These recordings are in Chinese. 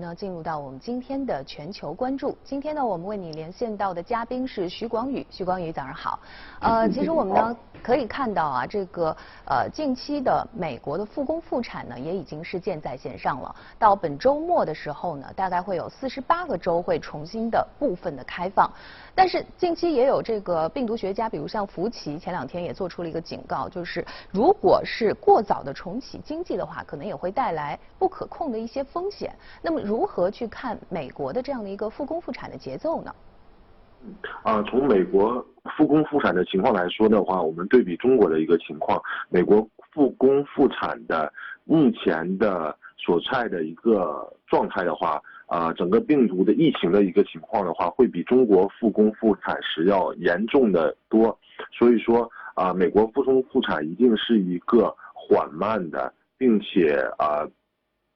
呢，进入到我们今天的全球关注。今天呢，我们为你连线到的嘉宾是徐广宇。徐广宇，早上好。呃，其实我们呢可以看到啊，这个呃近期的美国的复工复产呢，也已经是箭在弦上了。到本周末的时候呢，大概会有四十八个州会重新的部分的开放。但是近期也有这个病毒学家，比如像福奇，前两天也做出了一个警告，就是如果是过早的重启经济的话，可能也会带来不可控的一些风险。那么如何去看美国的这样的一个复工复产的节奏呢？啊，从美国复工复产的情况来说的话，我们对比中国的一个情况，美国复工复产的目前的所在的一个状态的话。啊，整个病毒的疫情的一个情况的话，会比中国复工复产时要严重的多。所以说啊，美国复工复产一定是一个缓慢的，并且啊。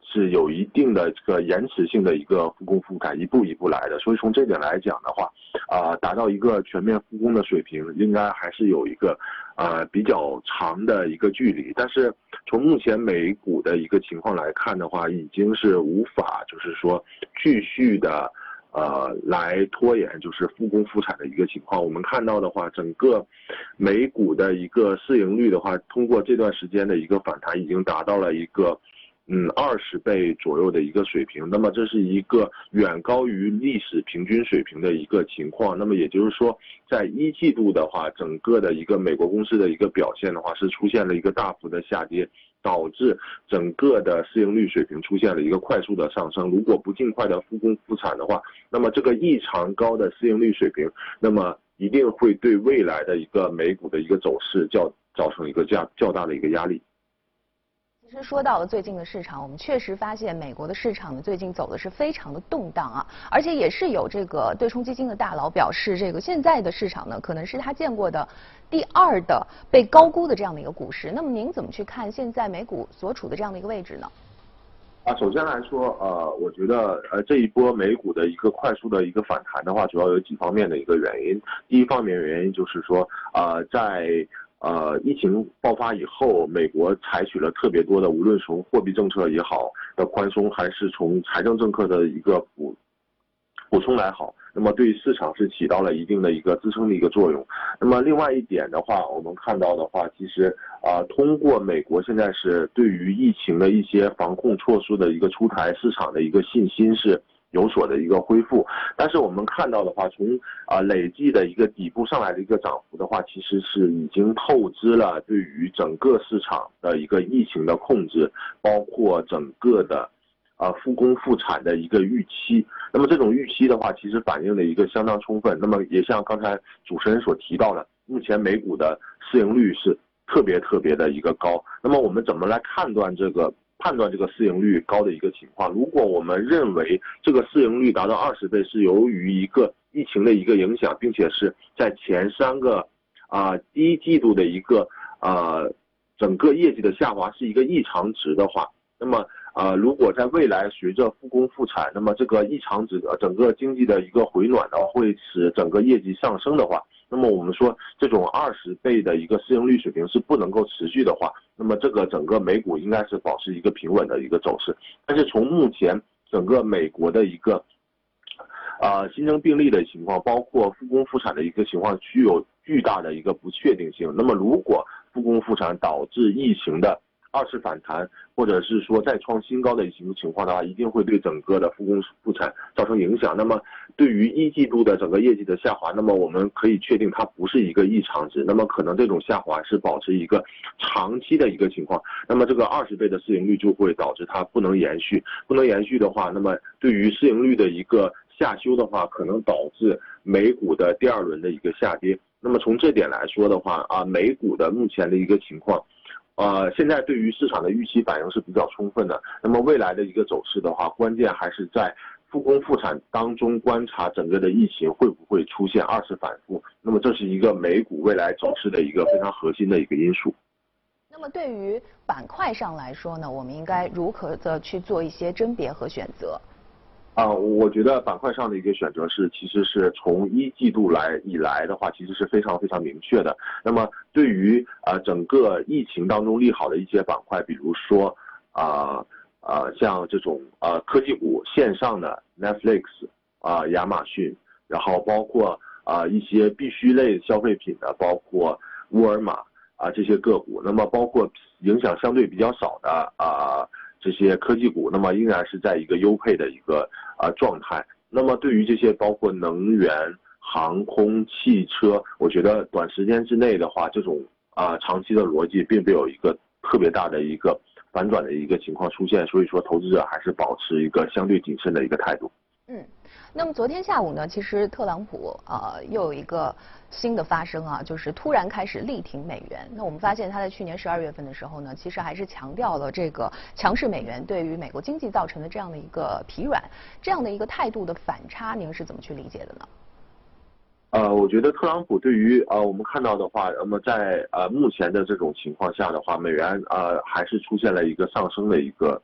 是有一定的这个延迟性的一个复工复产，一步一步来的。所以从这点来讲的话，啊，达到一个全面复工的水平，应该还是有一个，呃，比较长的一个距离。但是从目前美股的一个情况来看的话，已经是无法就是说继续的，呃，来拖延就是复工复产的一个情况。我们看到的话，整个美股的一个市盈率的话，通过这段时间的一个反弹，已经达到了一个。嗯，二十倍左右的一个水平，那么这是一个远高于历史平均水平的一个情况。那么也就是说，在一季度的话，整个的一个美国公司的一个表现的话，是出现了一个大幅的下跌，导致整个的市盈率水平出现了一个快速的上升。如果不尽快的复工复产的话，那么这个异常高的市盈率水平，那么一定会对未来的一个美股的一个走势较造成一个较较大的一个压力。其实说到了最近的市场，我们确实发现美国的市场呢最近走的是非常的动荡啊，而且也是有这个对冲基金的大佬表示，这个现在的市场呢可能是他见过的第二的被高估的这样的一个股市。那么您怎么去看现在美股所处的这样的一个位置呢？啊，首先来说，呃，我觉得呃这一波美股的一个快速的一个反弹的话，主要有几方面的一个原因。第一方面原因就是说，呃，在呃，疫情爆发以后，美国采取了特别多的，无论从货币政策也好的宽松，还是从财政政策的一个补补充来好，那么对市场是起到了一定的一个支撑的一个作用。那么另外一点的话，我们看到的话，其实啊，通过美国现在是对于疫情的一些防控措施的一个出台，市场的一个信心是。有所的一个恢复，但是我们看到的话，从啊累计的一个底部上来的一个涨幅的话，其实是已经透支了对于整个市场的一个疫情的控制，包括整个的啊复工复产的一个预期。那么这种预期的话，其实反映了一个相当充分。那么也像刚才主持人所提到的，目前美股的市盈率是特别特别的一个高。那么我们怎么来判断这个？判断这个市盈率高的一个情况，如果我们认为这个市盈率达到二十倍是由于一个疫情的一个影响，并且是在前三个啊第一季度的一个啊整个业绩的下滑是一个异常值的话，那么呃如果在未来随着复工复产，那么这个异常值的整个经济的一个回暖的话，会使整个业绩上升的话。那么我们说，这种二十倍的一个市盈率水平是不能够持续的话，那么这个整个美股应该是保持一个平稳的一个走势。但是从目前整个美国的一个，啊新增病例的情况，包括复工复产的一个情况，具有巨大的一个不确定性。那么如果复工复产导致疫情的，二次反弹，或者是说再创新高的一种情况的话，一定会对整个的复工复产造成影响。那么对于一季度的整个业绩的下滑，那么我们可以确定它不是一个异常值，那么可能这种下滑是保持一个长期的一个情况。那么这个二十倍的市盈率就会导致它不能延续，不能延续的话，那么对于市盈率的一个下修的话，可能导致美股的第二轮的一个下跌。那么从这点来说的话，啊，美股的目前的一个情况。呃，现在对于市场的预期反应是比较充分的。那么未来的一个走势的话，关键还是在复工复产当中观察整个的疫情会不会出现二次反复。那么这是一个美股未来走势的一个非常核心的一个因素。那么对于板块上来说呢，我们应该如何的去做一些甄别和选择？啊，我觉得板块上的一个选择是，其实是从一季度来以来的话，其实是非常非常明确的。那么对于啊整个疫情当中利好的一些板块，比如说啊呃像这种呃科技股线上的 Netflix 啊亚马逊，然后包括啊一些必需类消费品的，包括沃尔玛啊这些个股，那么包括影响相对比较少的啊这些科技股，那么依然是在一个优配的一个啊状态。那么对于这些包括能源、航空、汽车，我觉得短时间之内的话，这种啊长期的逻辑并没有一个特别大的一个反转的一个情况出现，所以说投资者还是保持一个相对谨慎的一个态度。那么昨天下午呢，其实特朗普呃又有一个新的发声啊，就是突然开始力挺美元。那我们发现他在去年十二月份的时候呢，其实还是强调了这个强势美元对于美国经济造成的这样的一个疲软，这样的一个态度的反差，您是怎么去理解的呢？呃，我觉得特朗普对于呃我们看到的话，那么在呃目前的这种情况下的话，美元呃还是出现了一个上升的一个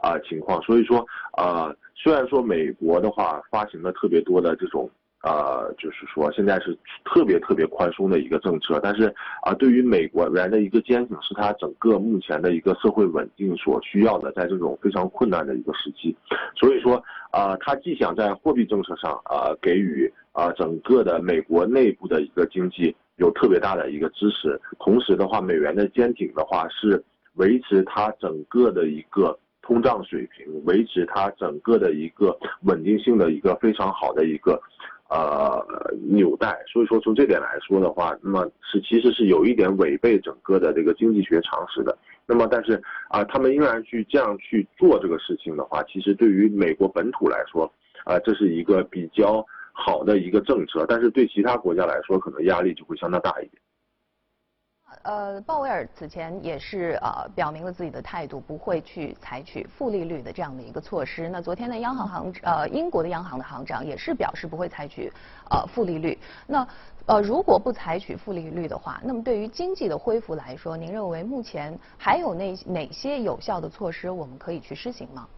啊情况，所以说呃。虽然说美国的话发行了特别多的这种呃，就是说现在是特别特别宽松的一个政策，但是啊，对于美国人的一个坚挺，是他整个目前的一个社会稳定所需要的，在这种非常困难的一个时期，所以说啊，他既想在货币政策上啊给予啊整个的美国内部的一个经济有特别大的一个支持，同时的话，美元的坚挺的话是维持它整个的一个。通胀水平维持它整个的一个稳定性的一个非常好的一个呃纽带，所以说从这点来说的话，那么是其实是有一点违背整个的这个经济学常识的。那么但是啊，他们仍然去这样去做这个事情的话，其实对于美国本土来说，啊这是一个比较好的一个政策，但是对其他国家来说，可能压力就会相当大一点。呃，鲍威尔此前也是呃表明了自己的态度，不会去采取负利率的这样的一个措施。那昨天呢，央行行呃英国的央行的行长也是表示不会采取呃负利率。那呃如果不采取负利率的话，那么对于经济的恢复来说，您认为目前还有哪哪些有效的措施我们可以去施行吗？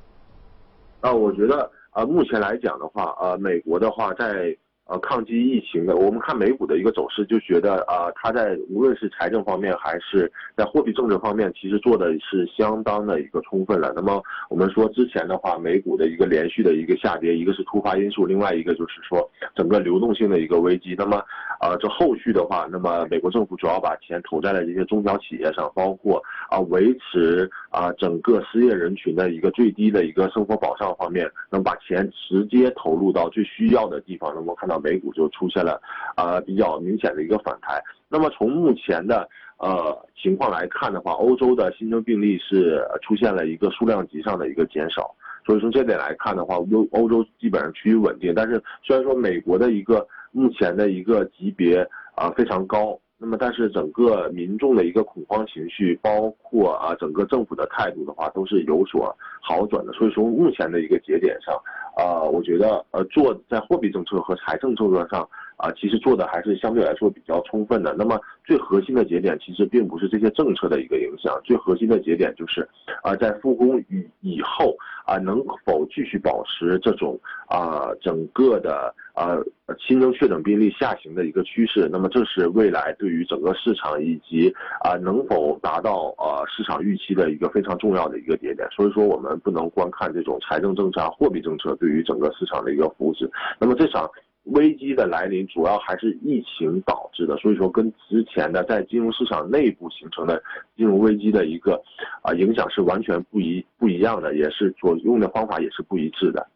啊，我觉得啊目前来讲的话，呃美国的话在。呃，抗击疫情的，我们看美股的一个走势，就觉得啊，它在无论是财政方面还是在货币政策方面，其实做的是相当的一个充分了。那么我们说之前的话，美股的一个连续的一个下跌，一个是突发因素，另外一个就是说整个流动性的一个危机。那么啊，这后续的话，那么美国政府主要把钱投在了这些中小企业上，包括啊维持啊整个失业人群的一个最低的一个生活保障方面，能把钱直接投入到最需要的地方。那么看到。美股就出现了，呃，比较明显的一个反弹。那么从目前的呃情况来看的话，欧洲的新增病例是出现了一个数量级上的一个减少。所以从这点来看的话，欧欧洲基本上趋于稳定。但是虽然说美国的一个目前的一个级别啊非常高。那么，但是整个民众的一个恐慌情绪，包括啊整个政府的态度的话，都是有所好转的。所以说，目前的一个节点上，啊，我觉得呃做在货币政策和财政政策上啊，其实做的还是相对来说比较充分的。那么最核心的节点其实并不是这些政策的一个影响，最核心的节点就是啊在复工以以后啊能否继续保持这种啊整个的。呃，新增确诊病例下行的一个趋势，那么这是未来对于整个市场以及啊能否达到呃市场预期的一个非常重要的一个节点。所以说，我们不能光看这种财政政策、货币政策对于整个市场的一个扶持。那么这场危机的来临，主要还是疫情导致的。所以说，跟之前的在金融市场内部形成的金融危机的一个啊影响是完全不一不一样的，也是所用的方法也是不一致的。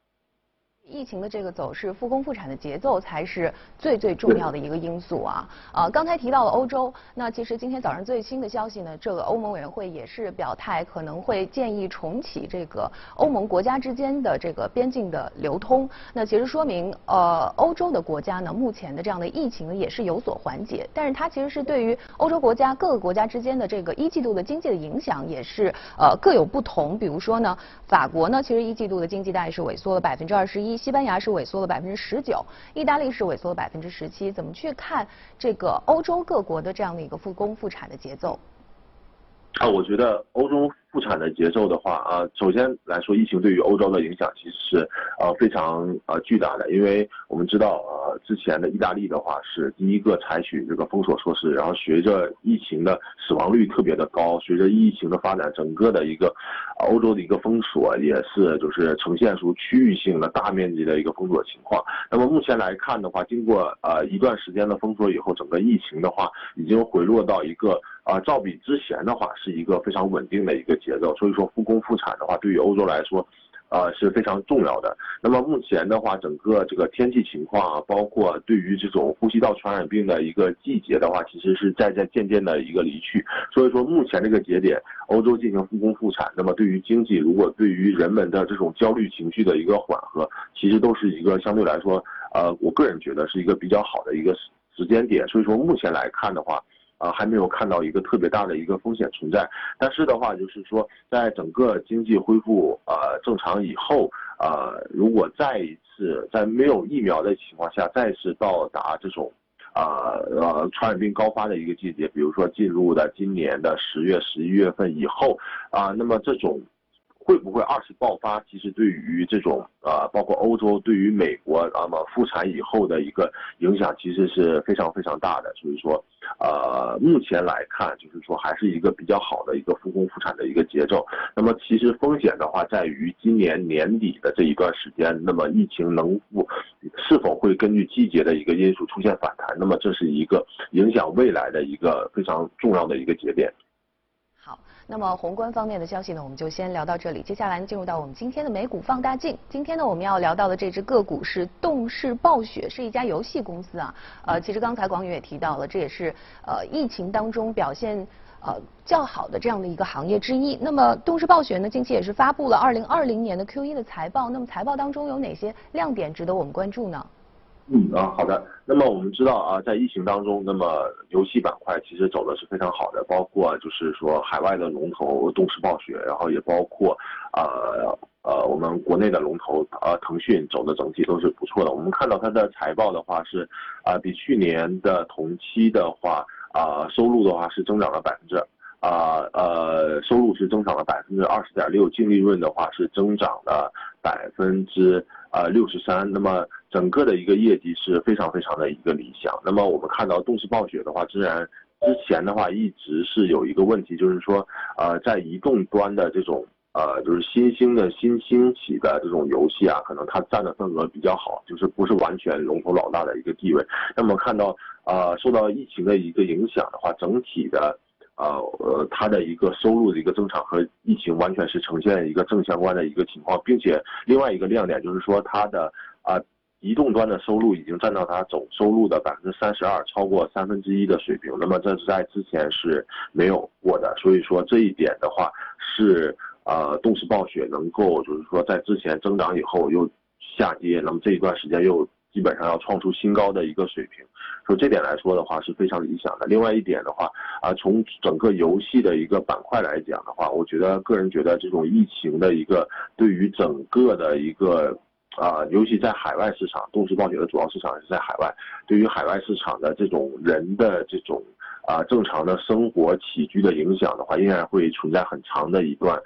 疫情的这个走势，复工复产的节奏才是最最重要的一个因素啊！呃，刚才提到了欧洲，那其实今天早上最新的消息呢，这个欧盟委员会也是表态，可能会建议重启这个欧盟国家之间的这个边境的流通。那其实说明，呃，欧洲的国家呢，目前的这样的疫情呢也是有所缓解，但是它其实是对于欧洲国家各个国家之间的这个一季度的经济的影响也是呃各有不同。比如说呢，法国呢，其实一季度的经济大概是萎缩了百分之二十一。西班牙是萎缩了百分之十九，意大利是萎缩了百分之十七。怎么去看这个欧洲各国的这样的一个复工复产的节奏？啊，我觉得欧洲复产的节奏的话，啊，首先来说，疫情对于欧洲的影响其实是呃非常呃巨大的，因为我们知道，呃，之前的意大利的话是第一个采取这个封锁措施，然后随着疫情的死亡率特别的高，随着疫情的发展，整个的一个欧洲的一个封锁也是就是呈现出区域性的大面积的一个封锁情况。那么目前来看的话，经过呃一段时间的封锁以后，整个疫情的话已经回落到一个。啊，照比之前的话是一个非常稳定的一个节奏，所以说复工复产的话，对于欧洲来说，呃是非常重要的。那么目前的话，整个这个天气情况啊，包括对于这种呼吸道传染病的一个季节的话，其实是在在渐渐的一个离去。所以说目前这个节点，欧洲进行复工复产，那么对于经济，如果对于人们的这种焦虑情绪的一个缓和，其实都是一个相对来说，呃，我个人觉得是一个比较好的一个时间点。所以说目前来看的话。啊，还没有看到一个特别大的一个风险存在，但是的话，就是说，在整个经济恢复呃正常以后，啊，如果再一次在没有疫苗的情况下，再次到达这种，啊呃传染病高发的一个季节，比如说进入的今年的十月、十一月份以后，啊，那么这种。会不会二次爆发？其实对于这种呃，包括欧洲，对于美国，那么复产以后的一个影响，其实是非常非常大的。所以说，呃，目前来看，就是说还是一个比较好的一个复工复产的一个节奏。那么其实风险的话，在于今年年底的这一段时间，那么疫情能不是否会根据季节的一个因素出现反弹？那么这是一个影响未来的一个非常重要的一个节点。好那么宏观方面的消息呢，我们就先聊到这里。接下来进入到我们今天的美股放大镜。今天呢，我们要聊到的这只个股是动视暴雪，是一家游戏公司啊。呃，其实刚才广宇也提到了，这也是呃疫情当中表现呃较好的这样的一个行业之一。那么动视暴雪呢，近期也是发布了二零二零年的 Q 一的财报。那么财报当中有哪些亮点值得我们关注呢？嗯啊，好的。那么我们知道啊，在疫情当中，那么游戏板块其实走的是非常好的，包括就是说海外的龙头动视暴雪，然后也包括呃呃我们国内的龙头呃腾讯走的整体都是不错的。我们看到它的财报的话是啊，比去年的同期的话啊收入的话是增长了百分之啊呃收入是增长了百分之二十点六，净利润的话是增长了百分之呃六十三。那么整个的一个业绩是非常非常的一个理想。那么我们看到动视暴雪的话，自然之前的话一直是有一个问题，就是说，呃，在移动端的这种呃，就是新兴的新兴起的这种游戏啊，可能它占的份额比较好，就是不是完全龙头老大的一个地位。那么看到呃，受到疫情的一个影响的话，整体的呃呃，它的一个收入的一个增长和疫情完全是呈现一个正相关的一个情况，并且另外一个亮点就是说它的啊。移动端的收入已经占到它总收入的百分之三十二，超过三分之一的水平。那么这是在之前是没有过的，所以说这一点的话是呃动视暴雪能够就是说在之前增长以后又下跌，那么这一段时间又基本上要创出新高的一个水平，所以这点来说的话是非常理想的。另外一点的话啊，从整个游戏的一个板块来讲的话，我觉得个人觉得这种疫情的一个对于整个的一个。啊，尤其在海外市场，动视暴雪的主要市场是在海外。对于海外市场的这种人的这种啊正常的生活起居的影响的话，依然会存在很长的一段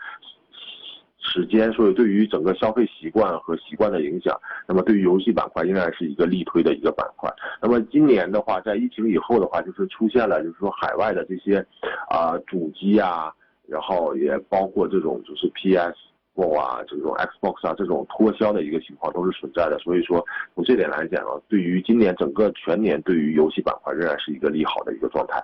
时间。所以，对于整个消费习惯和习惯的影响，那么对于游戏板块，依然是一个力推的一个板块。那么今年的话，在疫情以后的话，就是出现了，就是说海外的这些啊主机啊，然后也包括这种就是 PS。啊，这种 Xbox 啊，这种脱销的一个情况都是存在的，所以说从这点来讲啊，对于今年整个全年对于游戏板块仍然是一个利好的一个状态。